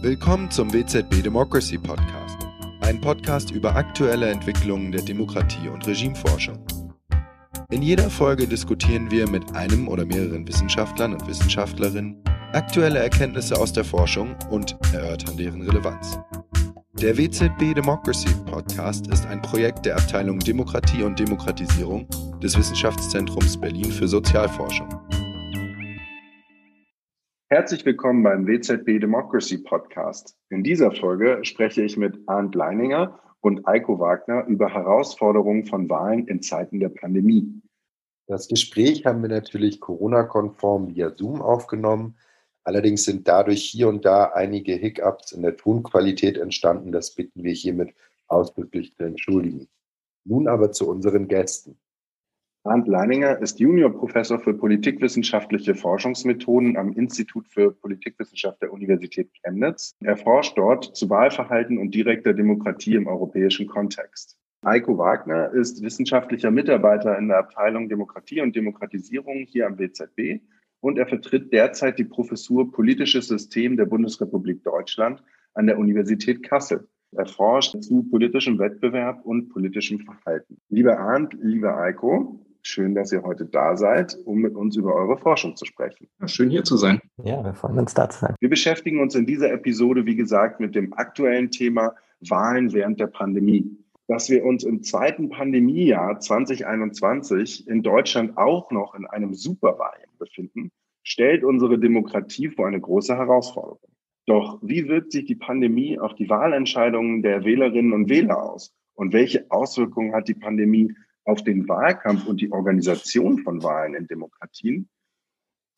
Willkommen zum WZB Democracy Podcast, ein Podcast über aktuelle Entwicklungen der Demokratie und Regimeforschung. In jeder Folge diskutieren wir mit einem oder mehreren Wissenschaftlern und Wissenschaftlerinnen aktuelle Erkenntnisse aus der Forschung und erörtern deren Relevanz. Der WZB Democracy Podcast ist ein Projekt der Abteilung Demokratie und Demokratisierung des Wissenschaftszentrums Berlin für Sozialforschung. Herzlich willkommen beim WZB Democracy Podcast. In dieser Folge spreche ich mit Arndt Leininger und Eiko Wagner über Herausforderungen von Wahlen in Zeiten der Pandemie. Das Gespräch haben wir natürlich Corona-konform via Zoom aufgenommen. Allerdings sind dadurch hier und da einige Hiccups in der Tonqualität entstanden. Das bitten wir hiermit ausdrücklich zu entschuldigen. Nun aber zu unseren Gästen. Arndt Leininger ist Juniorprofessor für politikwissenschaftliche Forschungsmethoden am Institut für Politikwissenschaft der Universität Chemnitz. Er forscht dort zu Wahlverhalten und direkter Demokratie im europäischen Kontext. Eiko Wagner ist wissenschaftlicher Mitarbeiter in der Abteilung Demokratie und Demokratisierung hier am WZB und er vertritt derzeit die Professur Politisches System der Bundesrepublik Deutschland an der Universität Kassel. Er forscht zu politischem Wettbewerb und politischem Verhalten. Lieber Arndt, lieber Eiko, Schön, dass ihr heute da seid, um mit uns über eure Forschung zu sprechen. schön hier zu sein. Ja, wir freuen uns da zu sein. Wir beschäftigen uns in dieser Episode, wie gesagt, mit dem aktuellen Thema Wahlen während der Pandemie. Dass wir uns im zweiten Pandemiejahr 2021 in Deutschland auch noch in einem Superwahljahr befinden, stellt unsere Demokratie vor eine große Herausforderung. Doch wie wirkt sich die Pandemie auf die Wahlentscheidungen der Wählerinnen und Wähler aus? Und welche Auswirkungen hat die Pandemie auf den Wahlkampf und die Organisation von Wahlen in Demokratien?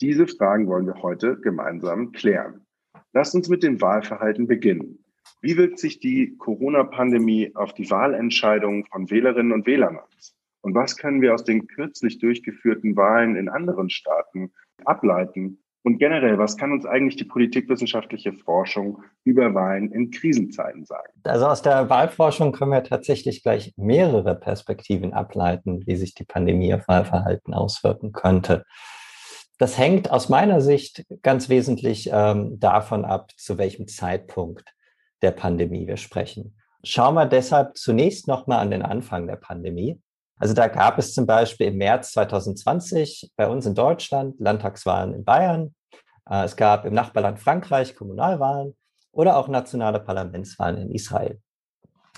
Diese Fragen wollen wir heute gemeinsam klären. Lasst uns mit dem Wahlverhalten beginnen. Wie wirkt sich die Corona-Pandemie auf die Wahlentscheidungen von Wählerinnen und Wählern aus? Und was können wir aus den kürzlich durchgeführten Wahlen in anderen Staaten ableiten, und generell, was kann uns eigentlich die politikwissenschaftliche Forschung über Wahlen in Krisenzeiten sagen? Also aus der Wahlforschung können wir tatsächlich gleich mehrere Perspektiven ableiten, wie sich die Pandemie auf Wahlverhalten auswirken könnte. Das hängt aus meiner Sicht ganz wesentlich ähm, davon ab, zu welchem Zeitpunkt der Pandemie wir sprechen. Schauen wir deshalb zunächst nochmal an den Anfang der Pandemie. Also da gab es zum Beispiel im März 2020 bei uns in Deutschland Landtagswahlen in Bayern. Äh, es gab im Nachbarland Frankreich Kommunalwahlen oder auch nationale Parlamentswahlen in Israel.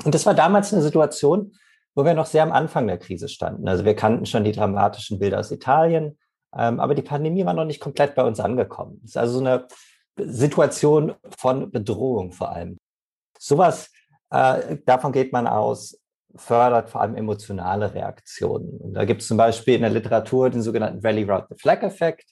Und das war damals eine Situation, wo wir noch sehr am Anfang der Krise standen. Also wir kannten schon die dramatischen Bilder aus Italien, ähm, aber die Pandemie war noch nicht komplett bei uns angekommen. Es ist also so eine Situation von Bedrohung vor allem. Sowas, äh, davon geht man aus, fördert vor allem emotionale Reaktionen. Und da gibt es zum Beispiel in der Literatur den sogenannten Valley Route the Flag Effekt.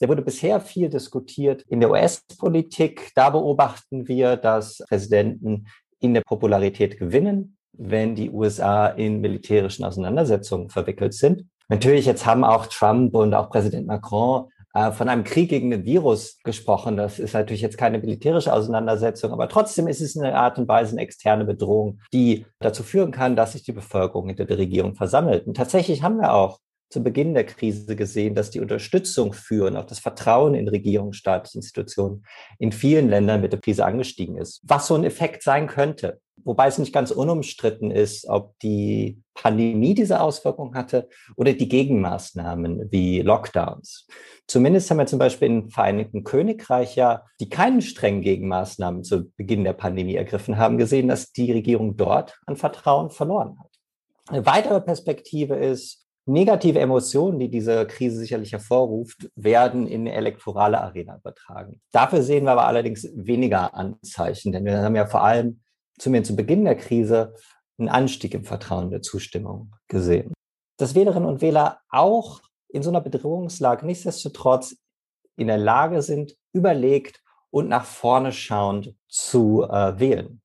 Der wurde bisher viel diskutiert in der US-Politik. Da beobachten wir, dass Präsidenten in der Popularität gewinnen, wenn die USA in militärischen Auseinandersetzungen verwickelt sind. Natürlich, jetzt haben auch Trump und auch Präsident Macron von einem Krieg gegen den Virus gesprochen. Das ist natürlich jetzt keine militärische Auseinandersetzung, aber trotzdem ist es eine Art und Weise eine externe Bedrohung, die dazu führen kann, dass sich die Bevölkerung hinter der Regierung versammelt. Und tatsächlich haben wir auch zu Beginn der Krise gesehen, dass die Unterstützung für und auch das Vertrauen in staatliche Institutionen in vielen Ländern mit der Krise angestiegen ist. Was so ein Effekt sein könnte, wobei es nicht ganz unumstritten ist, ob die Pandemie diese Auswirkung hatte oder die Gegenmaßnahmen wie Lockdowns. Zumindest haben wir zum Beispiel im Vereinigten Königreich ja, die keinen strengen Gegenmaßnahmen zu Beginn der Pandemie ergriffen haben, gesehen, dass die Regierung dort an Vertrauen verloren hat. Eine weitere Perspektive ist, negative Emotionen, die diese Krise sicherlich hervorruft, werden in eine elektorale Arena übertragen. Dafür sehen wir aber allerdings weniger Anzeichen, denn wir haben ja vor allem zumindest zu Beginn der Krise einen Anstieg im Vertrauen der Zustimmung gesehen. Dass Wählerinnen und Wähler auch in so einer Bedrohungslage nichtsdestotrotz in der Lage sind, überlegt und nach vorne schauend zu äh, wählen.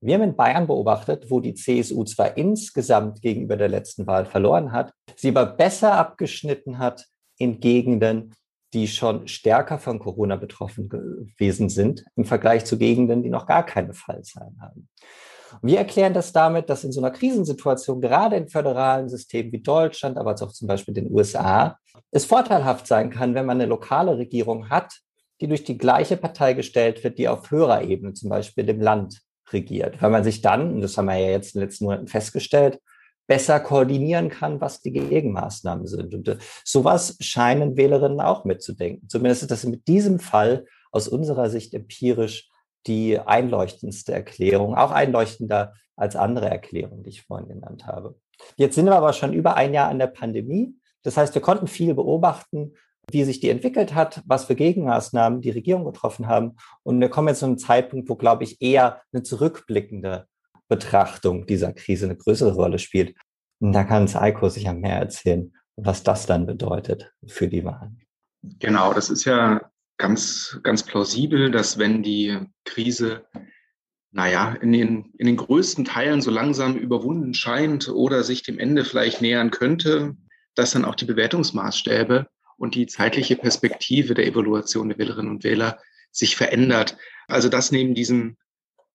Wir haben in Bayern beobachtet, wo die CSU zwar insgesamt gegenüber der letzten Wahl verloren hat, sie aber besser abgeschnitten hat in Gegenden, die schon stärker von Corona betroffen gewesen sind, im Vergleich zu Gegenden, die noch gar keine Fallzahlen haben. Wir erklären das damit, dass in so einer Krisensituation, gerade in föderalen Systemen wie Deutschland, aber auch zum Beispiel den USA, es vorteilhaft sein kann, wenn man eine lokale Regierung hat, die durch die gleiche Partei gestellt wird, die auf höherer Ebene, zum Beispiel dem Land, regiert. Weil man sich dann, und das haben wir ja jetzt in den letzten Monaten festgestellt, besser koordinieren kann, was die Gegenmaßnahmen sind. Und äh, sowas scheinen Wählerinnen auch mitzudenken. Zumindest ist das mit diesem Fall aus unserer Sicht empirisch die einleuchtendste Erklärung, auch einleuchtender als andere Erklärungen, die ich vorhin genannt habe. Jetzt sind wir aber schon über ein Jahr an der Pandemie. Das heißt, wir konnten viel beobachten, wie sich die entwickelt hat, was für Gegenmaßnahmen die Regierung getroffen haben. Und wir kommen jetzt zu einem Zeitpunkt, wo, glaube ich, eher eine zurückblickende Betrachtung dieser Krise eine größere Rolle spielt. Und da kann Saiko sicher mehr erzählen, was das dann bedeutet für die Wahlen. Genau, das ist ja ganz, ganz plausibel, dass wenn die Krise naja, in den, in den größten Teilen so langsam überwunden scheint oder sich dem Ende vielleicht nähern könnte, dass dann auch die Bewertungsmaßstäbe und die zeitliche Perspektive der Evaluation der Wählerinnen und Wähler sich verändert. Also das neben diesem,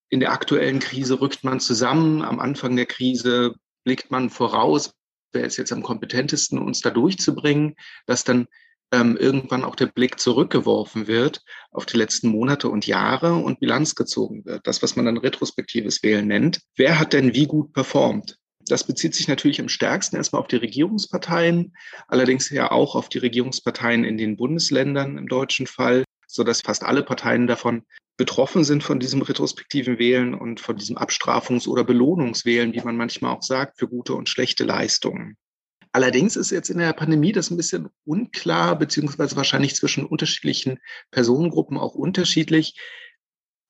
in der aktuellen Krise rückt man zusammen, am Anfang der Krise blickt man voraus, wer ist jetzt am kompetentesten, uns da durchzubringen, dass dann ähm, irgendwann auch der Blick zurückgeworfen wird auf die letzten Monate und Jahre und Bilanz gezogen wird. Das, was man dann retrospektives Wählen nennt. Wer hat denn wie gut performt? Das bezieht sich natürlich am stärksten erstmal auf die Regierungsparteien, allerdings ja auch auf die Regierungsparteien in den Bundesländern im deutschen Fall, so dass fast alle Parteien davon betroffen sind von diesem retrospektiven Wählen und von diesem Abstrafungs- oder Belohnungswählen, wie man manchmal auch sagt, für gute und schlechte Leistungen. Allerdings ist jetzt in der Pandemie das ein bisschen unklar, beziehungsweise wahrscheinlich zwischen unterschiedlichen Personengruppen auch unterschiedlich.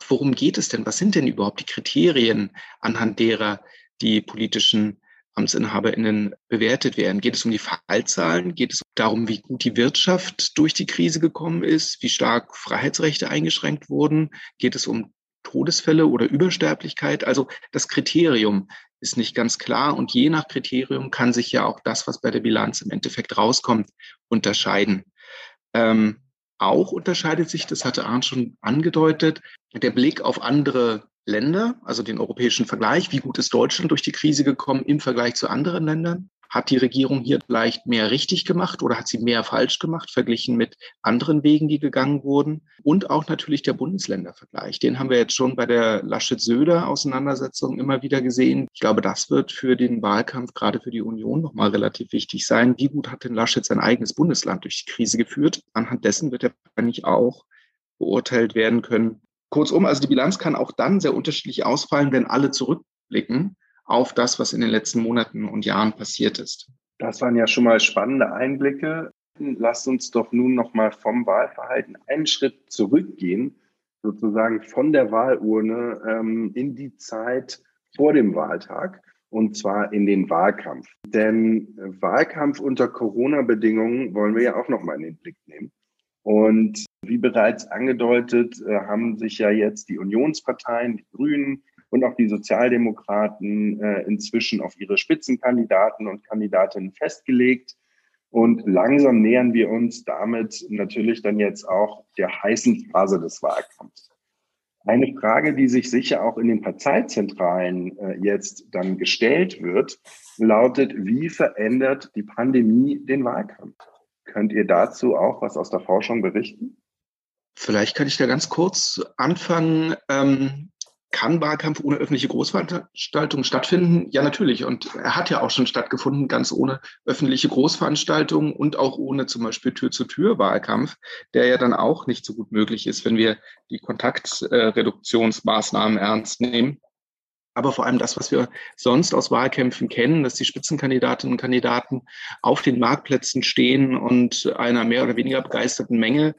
Worum geht es denn? Was sind denn überhaupt die Kriterien, anhand derer die politischen AmtsinhaberInnen bewertet werden? Geht es um die Fallzahlen? Geht es darum, wie gut die Wirtschaft durch die Krise gekommen ist? Wie stark Freiheitsrechte eingeschränkt wurden? Geht es um Todesfälle oder Übersterblichkeit? Also das Kriterium ist nicht ganz klar und je nach Kriterium kann sich ja auch das, was bei der Bilanz im Endeffekt rauskommt, unterscheiden. Ähm, auch unterscheidet sich, das hatte Arndt schon angedeutet, der Blick auf andere Länder, also den europäischen Vergleich. Wie gut ist Deutschland durch die Krise gekommen im Vergleich zu anderen Ländern? Hat die Regierung hier vielleicht mehr richtig gemacht oder hat sie mehr falsch gemacht, verglichen mit anderen Wegen, die gegangen wurden? Und auch natürlich der Bundesländervergleich. Den haben wir jetzt schon bei der Laschet-Söder-Auseinandersetzung immer wieder gesehen. Ich glaube, das wird für den Wahlkampf, gerade für die Union, nochmal relativ wichtig sein. Wie gut hat denn Laschet sein eigenes Bundesland durch die Krise geführt? Anhand dessen wird er wahrscheinlich auch beurteilt werden können, Kurzum, also die Bilanz kann auch dann sehr unterschiedlich ausfallen, wenn alle zurückblicken auf das, was in den letzten Monaten und Jahren passiert ist. Das waren ja schon mal spannende Einblicke. Lasst uns doch nun noch mal vom Wahlverhalten einen Schritt zurückgehen, sozusagen von der Wahlurne ähm, in die Zeit vor dem Wahltag und zwar in den Wahlkampf. Denn Wahlkampf unter Corona-Bedingungen wollen wir ja auch noch mal in den Blick nehmen. Und wie bereits angedeutet, äh, haben sich ja jetzt die Unionsparteien, die Grünen und auch die Sozialdemokraten äh, inzwischen auf ihre Spitzenkandidaten und Kandidatinnen festgelegt. Und langsam nähern wir uns damit natürlich dann jetzt auch der heißen Phase des Wahlkampfs. Eine Frage, die sich sicher auch in den Parteizentralen äh, jetzt dann gestellt wird, lautet, wie verändert die Pandemie den Wahlkampf? Könnt ihr dazu auch was aus der Forschung berichten? Vielleicht kann ich da ganz kurz anfangen. Ähm, kann Wahlkampf ohne öffentliche Großveranstaltungen stattfinden? Ja, natürlich. Und er hat ja auch schon stattgefunden, ganz ohne öffentliche Großveranstaltungen und auch ohne zum Beispiel Tür-zu-Tür-Wahlkampf, der ja dann auch nicht so gut möglich ist, wenn wir die Kontaktreduktionsmaßnahmen ernst nehmen aber vor allem das, was wir sonst aus Wahlkämpfen kennen, dass die Spitzenkandidatinnen und Kandidaten auf den Marktplätzen stehen und einer mehr oder weniger begeisterten Menge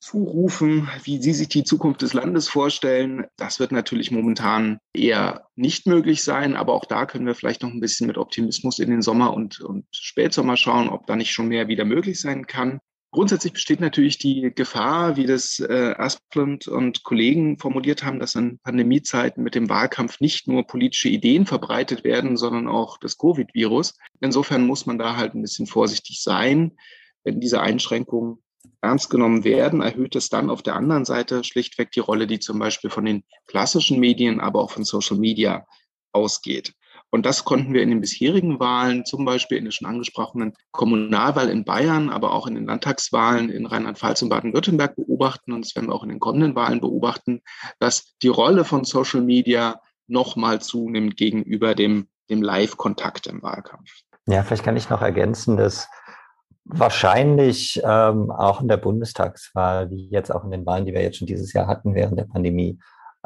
zurufen, wie sie sich die Zukunft des Landes vorstellen. Das wird natürlich momentan eher nicht möglich sein, aber auch da können wir vielleicht noch ein bisschen mit Optimismus in den Sommer und, und Spätsommer schauen, ob da nicht schon mehr wieder möglich sein kann. Grundsätzlich besteht natürlich die Gefahr, wie das äh, Asplund und Kollegen formuliert haben, dass in Pandemiezeiten mit dem Wahlkampf nicht nur politische Ideen verbreitet werden, sondern auch das Covid-Virus. Insofern muss man da halt ein bisschen vorsichtig sein. Wenn diese Einschränkungen ernst genommen werden, erhöht es dann auf der anderen Seite schlichtweg die Rolle, die zum Beispiel von den klassischen Medien, aber auch von Social Media ausgeht. Und das konnten wir in den bisherigen Wahlen, zum Beispiel in der schon angesprochenen Kommunalwahl in Bayern, aber auch in den Landtagswahlen in Rheinland-Pfalz und Baden-Württemberg beobachten. Und das werden wir auch in den kommenden Wahlen beobachten, dass die Rolle von Social Media nochmal zunimmt gegenüber dem, dem Live-Kontakt im Wahlkampf. Ja, vielleicht kann ich noch ergänzen, dass wahrscheinlich ähm, auch in der Bundestagswahl, wie jetzt auch in den Wahlen, die wir jetzt schon dieses Jahr hatten während der Pandemie,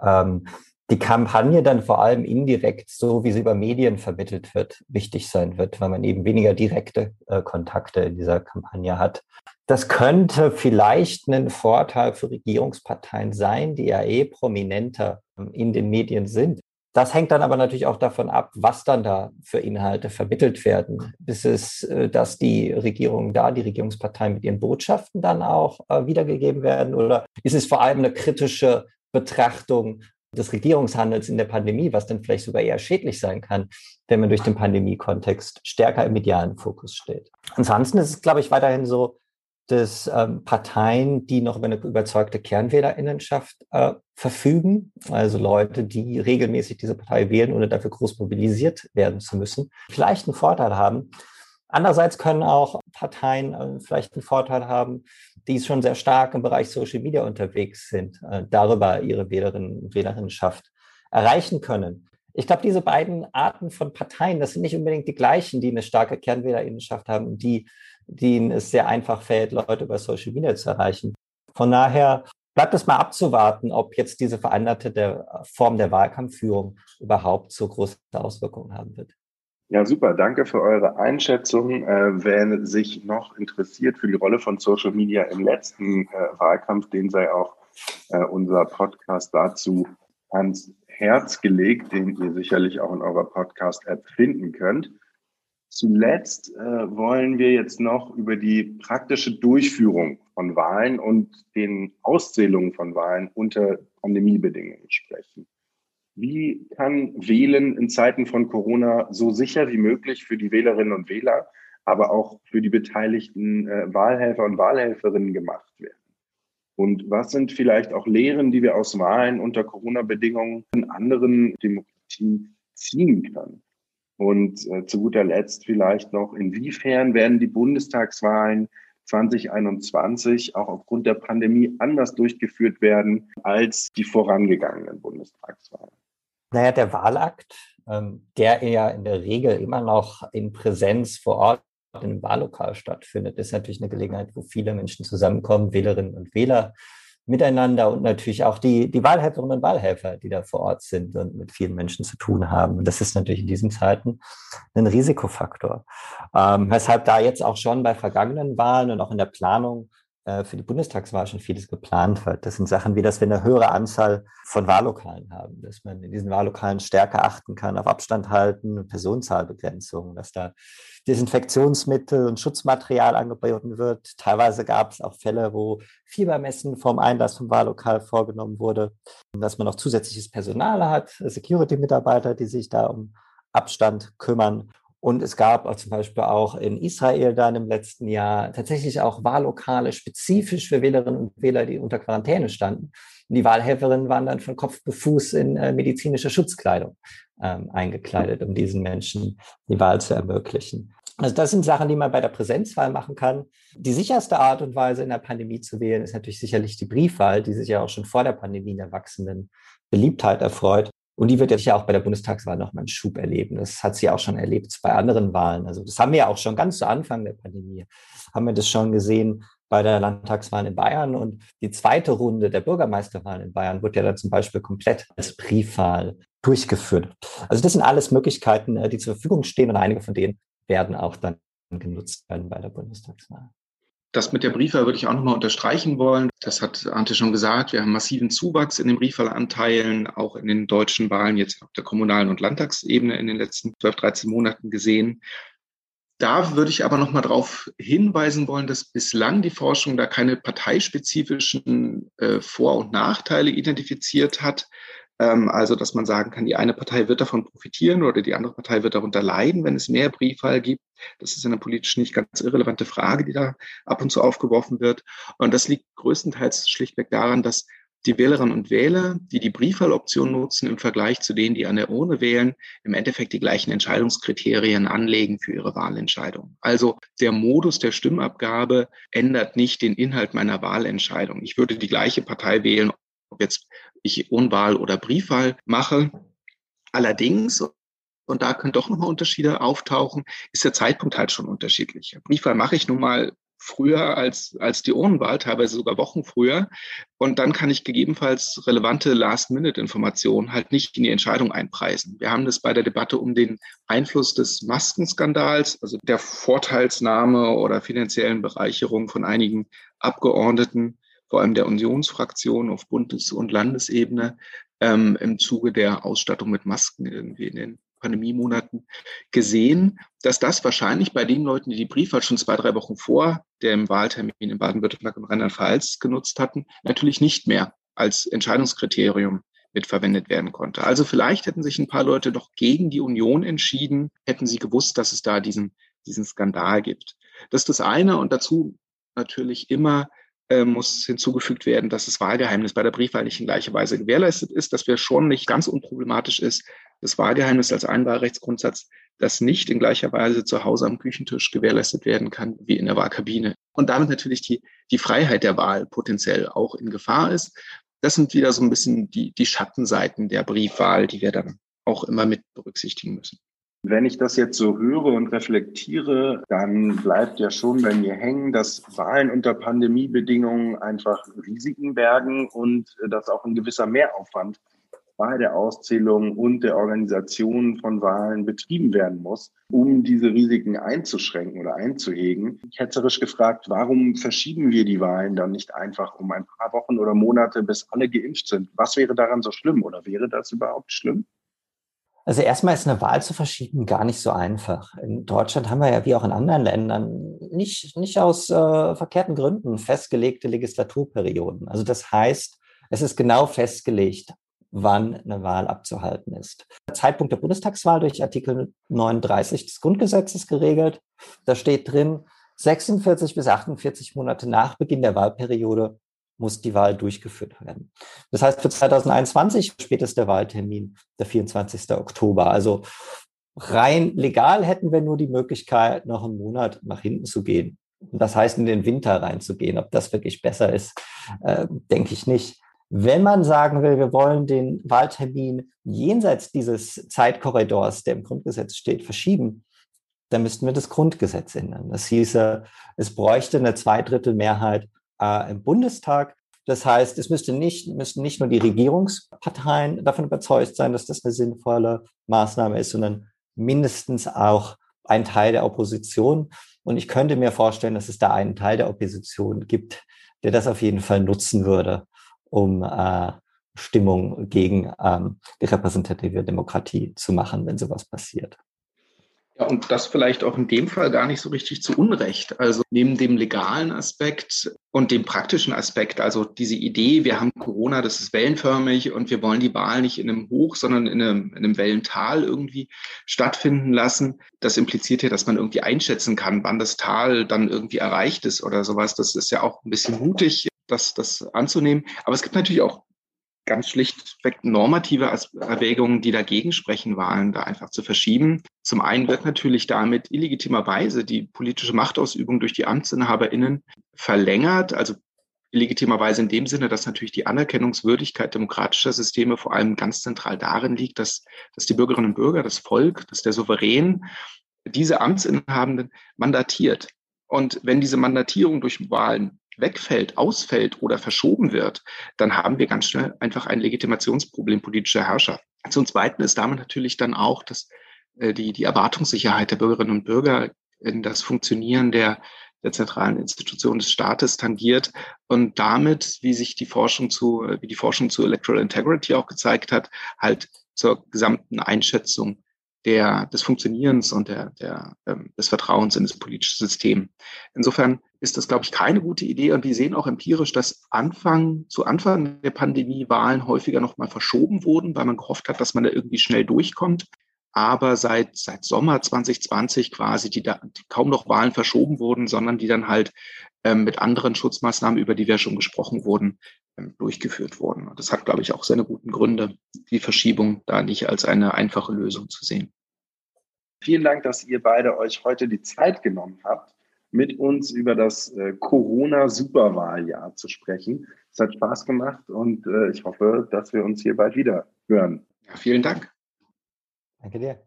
ähm, die Kampagne dann vor allem indirekt, so wie sie über Medien vermittelt wird, wichtig sein wird, weil man eben weniger direkte äh, Kontakte in dieser Kampagne hat. Das könnte vielleicht ein Vorteil für Regierungsparteien sein, die ja eh prominenter ähm, in den Medien sind. Das hängt dann aber natürlich auch davon ab, was dann da für Inhalte vermittelt werden. Ist es, äh, dass die Regierung da, die Regierungsparteien mit ihren Botschaften dann auch äh, wiedergegeben werden? Oder ist es vor allem eine kritische Betrachtung des Regierungshandels in der Pandemie, was dann vielleicht sogar eher schädlich sein kann, wenn man durch den Pandemie-Kontext stärker im medialen Fokus steht. Ansonsten ist es, glaube ich, weiterhin so, dass ähm, Parteien, die noch über eine überzeugte Kernwählerinnenschaft äh, verfügen, also Leute, die regelmäßig diese Partei wählen, ohne dafür groß mobilisiert werden zu müssen, vielleicht einen Vorteil haben. Andererseits können auch Parteien äh, vielleicht einen Vorteil haben, die schon sehr stark im Bereich Social Media unterwegs sind, äh, darüber ihre Wählerinnen und Wählerinnenschaft erreichen können. Ich glaube, diese beiden Arten von Parteien, das sind nicht unbedingt die gleichen, die eine starke Kernwählerinnenschaft haben und die denen es sehr einfach fällt, Leute über Social Media zu erreichen. Von daher bleibt es mal abzuwarten, ob jetzt diese veränderte der Form der Wahlkampfführung überhaupt so große Auswirkungen haben wird. Ja, super. Danke für eure Einschätzung. Äh, wer sich noch interessiert für die Rolle von Social Media im letzten äh, Wahlkampf, den sei auch äh, unser Podcast dazu ans Herz gelegt, den ihr sicherlich auch in eurer Podcast-App finden könnt. Zuletzt äh, wollen wir jetzt noch über die praktische Durchführung von Wahlen und den Auszählungen von Wahlen unter Pandemiebedingungen sprechen. Wie kann Wählen in Zeiten von Corona so sicher wie möglich für die Wählerinnen und Wähler, aber auch für die beteiligten äh, Wahlhelfer und Wahlhelferinnen gemacht werden? Und was sind vielleicht auch Lehren, die wir aus Wahlen unter Corona-Bedingungen in anderen Demokratien ziehen können? Und äh, zu guter Letzt vielleicht noch, inwiefern werden die Bundestagswahlen 2021 auch aufgrund der Pandemie anders durchgeführt werden als die vorangegangenen Bundestagswahlen? Naja, der Wahlakt, ähm, der ja in der Regel immer noch in Präsenz vor Ort einem Wahllokal stattfindet, ist natürlich eine Gelegenheit, wo viele Menschen zusammenkommen, Wählerinnen und Wähler miteinander und natürlich auch die, die Wahlhelferinnen und Wahlhelfer, die da vor Ort sind und mit vielen Menschen zu tun haben. Und das ist natürlich in diesen Zeiten ein Risikofaktor. Ähm, weshalb da jetzt auch schon bei vergangenen Wahlen und auch in der Planung äh, für die Bundestagswahl schon vieles geplant wird. Das sind Sachen wie, dass wir eine höhere Anzahl von Wahllokalen haben, dass man in diesen Wahllokalen stärker achten kann auf Abstand halten, Personenzahlbegrenzung, dass da Desinfektionsmittel und Schutzmaterial angeboten wird. Teilweise gab es auch Fälle, wo Fiebermessen vom Einlass vom Wahllokal vorgenommen wurde, dass man noch zusätzliches Personal hat, Security-Mitarbeiter, die sich da um Abstand kümmern. Und es gab zum Beispiel auch in Israel dann im letzten Jahr tatsächlich auch Wahllokale spezifisch für Wählerinnen und Wähler, die unter Quarantäne standen. Und die Wahlhelferinnen waren dann von Kopf bis Fuß in äh, medizinischer Schutzkleidung ähm, eingekleidet, um diesen Menschen die Wahl zu ermöglichen. Also das sind Sachen, die man bei der Präsenzwahl machen kann. Die sicherste Art und Weise in der Pandemie zu wählen, ist natürlich sicherlich die Briefwahl, die sich ja auch schon vor der Pandemie in der wachsenden Beliebtheit erfreut. Und die wird ja auch bei der Bundestagswahl noch mal einen Schub erleben. Das hat sie auch schon erlebt bei anderen Wahlen. Also das haben wir ja auch schon ganz zu Anfang der Pandemie, haben wir das schon gesehen bei der Landtagswahl in Bayern. Und die zweite Runde der Bürgermeisterwahl in Bayern wird ja dann zum Beispiel komplett als Briefwahl durchgeführt. Also das sind alles Möglichkeiten, äh, die zur Verfügung stehen und einige von denen werden auch dann genutzt werden bei der Bundestagswahl. Das mit der Briefwahl würde ich auch nochmal unterstreichen wollen. Das hat Ante schon gesagt. Wir haben massiven Zuwachs in den Briefwahlanteilen, auch in den deutschen Wahlen jetzt auf der kommunalen und Landtagsebene in den letzten 12, 13 Monaten gesehen. Da würde ich aber nochmal darauf hinweisen wollen, dass bislang die Forschung da keine parteispezifischen äh, Vor- und Nachteile identifiziert hat, ähm, also, dass man sagen kann, die eine Partei wird davon profitieren oder die andere Partei wird darunter leiden, wenn es mehr Briefwahl gibt. Das ist eine politisch nicht ganz irrelevante Frage, die da ab und zu aufgeworfen wird. Und das liegt größtenteils schlichtweg daran, dass die Wählerinnen und Wähler, die die Briefwahloption nutzen, im Vergleich zu denen, die an der Urne wählen, im Endeffekt die gleichen Entscheidungskriterien anlegen für ihre Wahlentscheidung. Also der Modus der Stimmabgabe ändert nicht den Inhalt meiner Wahlentscheidung. Ich würde die gleiche Partei wählen, ob jetzt ich Unwahl oder Briefwahl mache. Allerdings, und da können doch nochmal Unterschiede auftauchen, ist der Zeitpunkt halt schon unterschiedlich. Briefwahl mache ich nun mal früher als, als die Urnenwahl, teilweise sogar Wochen früher. Und dann kann ich gegebenenfalls relevante Last-Minute-Informationen halt nicht in die Entscheidung einpreisen. Wir haben das bei der Debatte um den Einfluss des Maskenskandals, also der Vorteilsnahme oder finanziellen Bereicherung von einigen Abgeordneten, vor allem der Unionsfraktion auf Bundes- und Landesebene, ähm, im Zuge der Ausstattung mit Masken irgendwie in den Pandemiemonaten gesehen, dass das wahrscheinlich bei den Leuten, die die Briefwahl schon zwei, drei Wochen vor dem Wahltermin in Baden-Württemberg und Rheinland-Pfalz genutzt hatten, natürlich nicht mehr als Entscheidungskriterium mitverwendet werden konnte. Also vielleicht hätten sich ein paar Leute doch gegen die Union entschieden, hätten sie gewusst, dass es da diesen, diesen Skandal gibt. Das ist das eine und dazu natürlich immer äh, muss hinzugefügt werden, dass das Wahlgeheimnis bei der Briefwahl nicht in gleicher Weise gewährleistet ist, dass wir schon nicht ganz unproblematisch ist, das Wahlgeheimnis als Einwahlrechtsgrundsatz, das nicht in gleicher Weise zu Hause am Küchentisch gewährleistet werden kann wie in der Wahlkabine. Und damit natürlich die, die Freiheit der Wahl potenziell auch in Gefahr ist. Das sind wieder so ein bisschen die, die Schattenseiten der Briefwahl, die wir dann auch immer mit berücksichtigen müssen. Wenn ich das jetzt so höre und reflektiere, dann bleibt ja schon bei mir hängen, dass Wahlen unter Pandemiebedingungen einfach Risiken bergen und dass auch ein gewisser Mehraufwand bei der Auszählung und der Organisation von Wahlen betrieben werden muss, um diese Risiken einzuschränken oder einzuhegen. Ketzerisch gefragt, warum verschieben wir die Wahlen dann nicht einfach um ein paar Wochen oder Monate, bis alle geimpft sind? Was wäre daran so schlimm oder wäre das überhaupt schlimm? Also erstmal ist eine Wahl zu verschieben gar nicht so einfach. In Deutschland haben wir ja wie auch in anderen Ländern nicht, nicht aus äh, verkehrten Gründen festgelegte Legislaturperioden. Also das heißt, es ist genau festgelegt, wann eine Wahl abzuhalten ist. Der Zeitpunkt der Bundestagswahl durch Artikel 39 des Grundgesetzes geregelt. Da steht drin, 46 bis 48 Monate nach Beginn der Wahlperiode muss die Wahl durchgeführt werden. Das heißt, für 2021 spätester Wahltermin der 24. Oktober. Also rein legal hätten wir nur die Möglichkeit, noch einen Monat nach hinten zu gehen. Das heißt, in den Winter reinzugehen. Ob das wirklich besser ist, äh, denke ich nicht. Wenn man sagen will, wir wollen den Wahltermin jenseits dieses Zeitkorridors, der im Grundgesetz steht, verschieben, dann müssten wir das Grundgesetz ändern. Das hieße, es bräuchte eine Zweidrittelmehrheit äh, im Bundestag. Das heißt, es müsste nicht, müssten nicht nur die Regierungsparteien davon überzeugt sein, dass das eine sinnvolle Maßnahme ist, sondern mindestens auch ein Teil der Opposition. Und ich könnte mir vorstellen, dass es da einen Teil der Opposition gibt, der das auf jeden Fall nutzen würde, um äh, Stimmung gegen ähm, die repräsentative Demokratie zu machen, wenn sowas passiert. Ja, und das vielleicht auch in dem Fall gar nicht so richtig zu Unrecht. Also neben dem legalen Aspekt und dem praktischen Aspekt, also diese Idee, wir haben Corona, das ist wellenförmig und wir wollen die Wahl nicht in einem Hoch, sondern in einem, in einem Wellental irgendwie stattfinden lassen. Das impliziert ja, dass man irgendwie einschätzen kann, wann das Tal dann irgendwie erreicht ist oder sowas. Das ist ja auch ein bisschen mutig, das, das anzunehmen. Aber es gibt natürlich auch ganz schlichtweg normative Erwägungen, die dagegen sprechen, Wahlen da einfach zu verschieben. Zum einen wird natürlich damit illegitimerweise die politische Machtausübung durch die AmtsinhaberInnen verlängert, also illegitimerweise in dem Sinne, dass natürlich die Anerkennungswürdigkeit demokratischer Systeme vor allem ganz zentral darin liegt, dass, dass die Bürgerinnen und Bürger, das Volk, dass der Souverän diese Amtsinhabenden mandatiert. Und wenn diese Mandatierung durch Wahlen wegfällt, ausfällt oder verschoben wird, dann haben wir ganz schnell einfach ein Legitimationsproblem politischer Herrschaft. Zum Zweiten ist damit natürlich dann auch, dass äh, die, die Erwartungssicherheit der Bürgerinnen und Bürger in das Funktionieren der, der zentralen Institution des Staates tangiert und damit, wie sich die Forschung zu, wie die Forschung zu Electoral Integrity auch gezeigt hat, halt zur gesamten Einschätzung der, des Funktionierens und der, der, ähm, des Vertrauens in das politische System. Insofern ist das, glaube ich, keine gute Idee. Und wir sehen auch empirisch, dass Anfang, zu Anfang der Pandemie Wahlen häufiger nochmal verschoben wurden, weil man gehofft hat, dass man da irgendwie schnell durchkommt. Aber seit, seit Sommer 2020 quasi, die, da, die kaum noch Wahlen verschoben wurden, sondern die dann halt ähm, mit anderen Schutzmaßnahmen, über die wir schon gesprochen wurden, ähm, durchgeführt wurden. Und das hat, glaube ich, auch seine guten Gründe, die Verschiebung da nicht als eine einfache Lösung zu sehen. Vielen Dank, dass ihr beide euch heute die Zeit genommen habt, mit uns über das äh, Corona-Superwahljahr zu sprechen. Es hat Spaß gemacht und äh, ich hoffe, dass wir uns hier bald wieder hören. Ja, vielen Dank. Danke dir.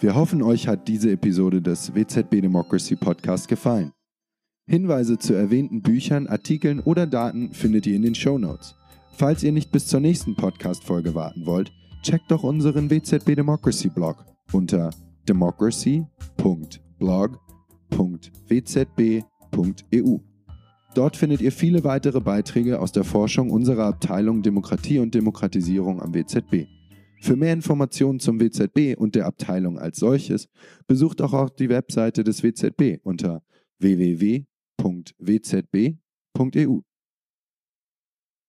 Wir hoffen, euch hat diese Episode des WZB Democracy Podcast gefallen. Hinweise zu erwähnten Büchern, Artikeln oder Daten findet ihr in den Show Notes. Falls ihr nicht bis zur nächsten Podcast-Folge warten wollt, checkt doch unseren WZB Democracy Blog unter democracy.blog.wzb.eu. Dort findet ihr viele weitere Beiträge aus der Forschung unserer Abteilung Demokratie und Demokratisierung am WZB. Für mehr Informationen zum WZB und der Abteilung als solches besucht auch die Webseite des WZB unter www.wzb.eu.